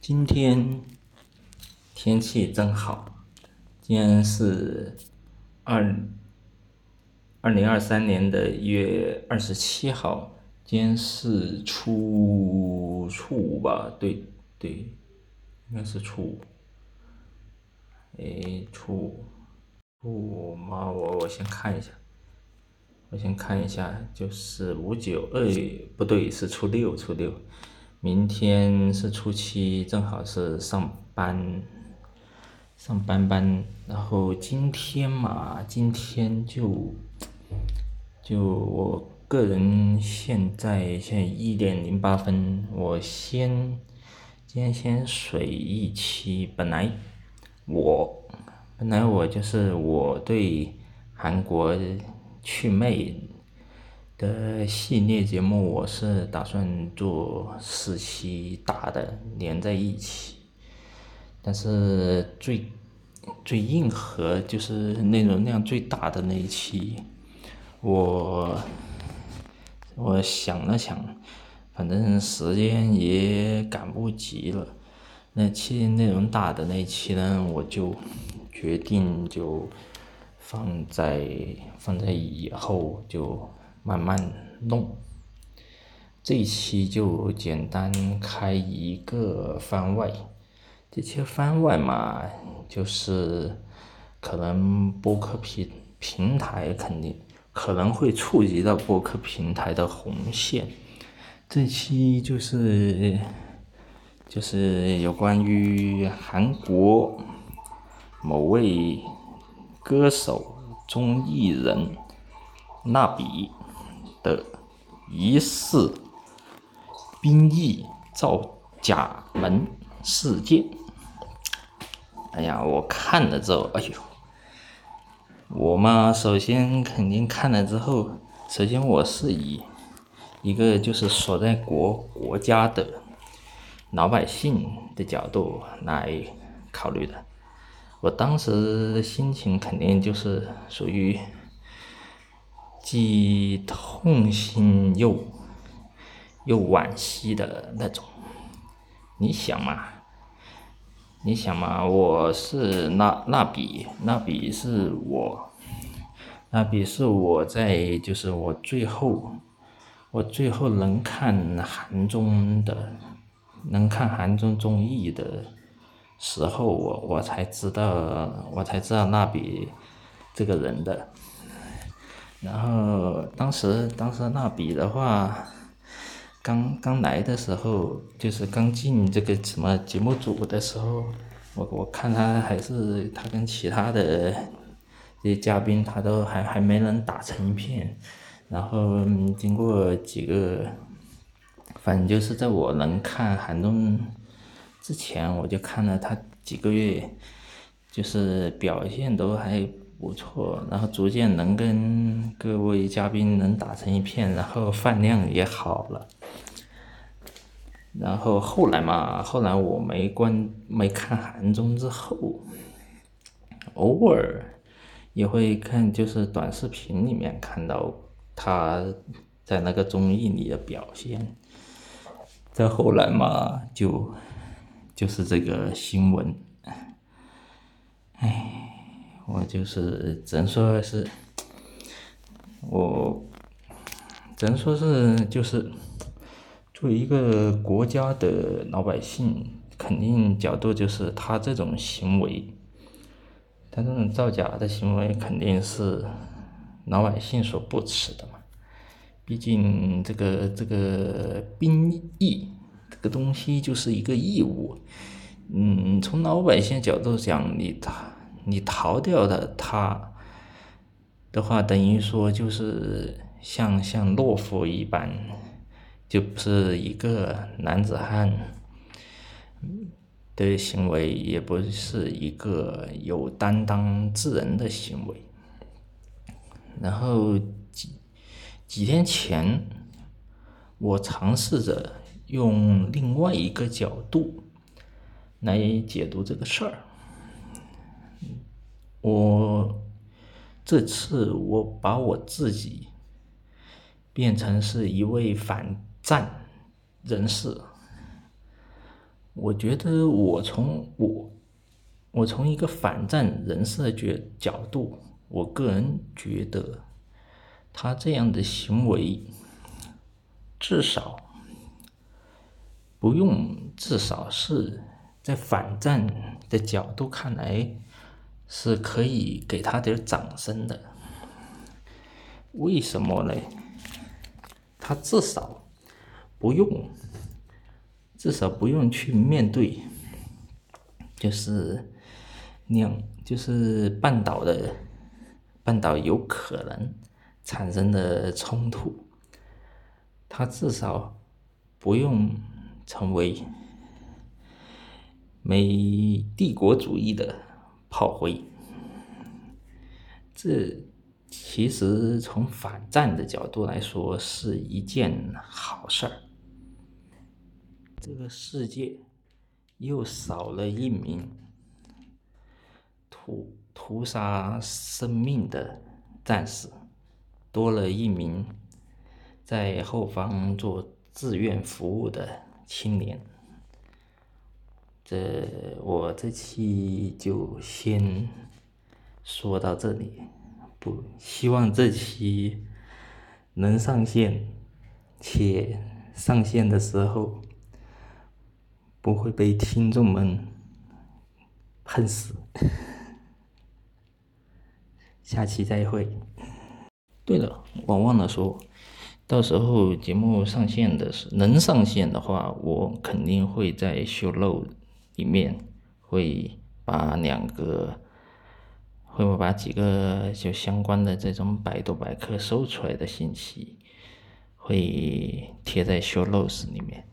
今天天气真好，今天是二二零二三年的一月二十七号，今天是初初五吧？对对，应该是初五。哎，初五，初五嘛，我我先看一下，我先看一下，就是五九二，不对，是初六，初六。明天是初七，正好是上班，上班班。然后今天嘛，今天就就我个人现在现在一点零八分，我先今天先水一期。本来我本来我就是我对韩国去魅。的系列节目，我是打算做四期大的连在一起，但是最最硬核就是内容量最大的那一期，我我想了想，反正时间也赶不及了，那期内容大的那一期呢，我就决定就放在放在以后就。慢慢弄，这一期就简单开一个番外。这些番外嘛，就是可能播客平平台肯定可能会触及到播客平台的红线。这期就是就是有关于韩国某位歌手、综艺人蜡笔。的疑似兵役造假门事件，哎呀，我看了之后，哎呦，我嘛，首先肯定看了之后，首先我是以一个就是所在国国家的老百姓的角度来考虑的，我当时的心情肯定就是属于。既痛心又又惋惜的那种，你想嘛？你想嘛？我是蜡蜡笔，蜡笔是我，蜡笔是我在就是我最后，我最后能看韩综的，能看韩综综艺的时候，我我才知道，我才知道蜡笔这个人的。然后当时当时蜡笔的话，刚刚来的时候，就是刚进这个什么节目组的时候，我我看他还是他跟其他的这些嘉宾，他都还还没能打成一片。然后经过几个，反正就是在我能看韩东之前，我就看了他几个月，就是表现都还。不错，然后逐渐能跟各位嘉宾能打成一片，然后饭量也好了。然后后来嘛，后来我没关没看韩综之后，偶尔也会看，就是短视频里面看到他在那个综艺里的表现。再后来嘛，就就是这个新闻，唉。我就是只能说是，我只能说是就是，作为一个国家的老百姓，肯定角度就是他这种行为，他这种造假的行为肯定是老百姓所不耻的嘛。毕竟这个这个兵役这个东西就是一个义务，嗯，从老百姓角度讲，你他。你逃掉的他的话，等于说就是像像懦夫一般，就不是一个男子汉的行为，也不是一个有担当之人的行为。然后几几天前，我尝试着用另外一个角度来解读这个事儿。我这次我把我自己变成是一位反战人士，我觉得我从我我从一个反战人士的角角度，我个人觉得他这样的行为，至少不用，至少是在反战的角度看来，是可以给他点掌声的。为什么呢？他至少不用。至少不用去面对，就是两就是半岛的半岛有可能产生的冲突，他至少不用成为美帝国主义的炮灰。这其实从反战的角度来说是一件好事儿。这个世界又少了一名屠屠杀生命的战士，多了一名在后方做志愿服务的青年。这我这期就先说到这里，不希望这期能上线，且上线的时候。不会被听众们恨死。下期再会。对了，我忘了说，到时候节目上线的是能上线的话，我肯定会在 show note 里面会把两个，会不会把几个就相关的这种百度百科搜出来的信息，会贴在 show notes 里面。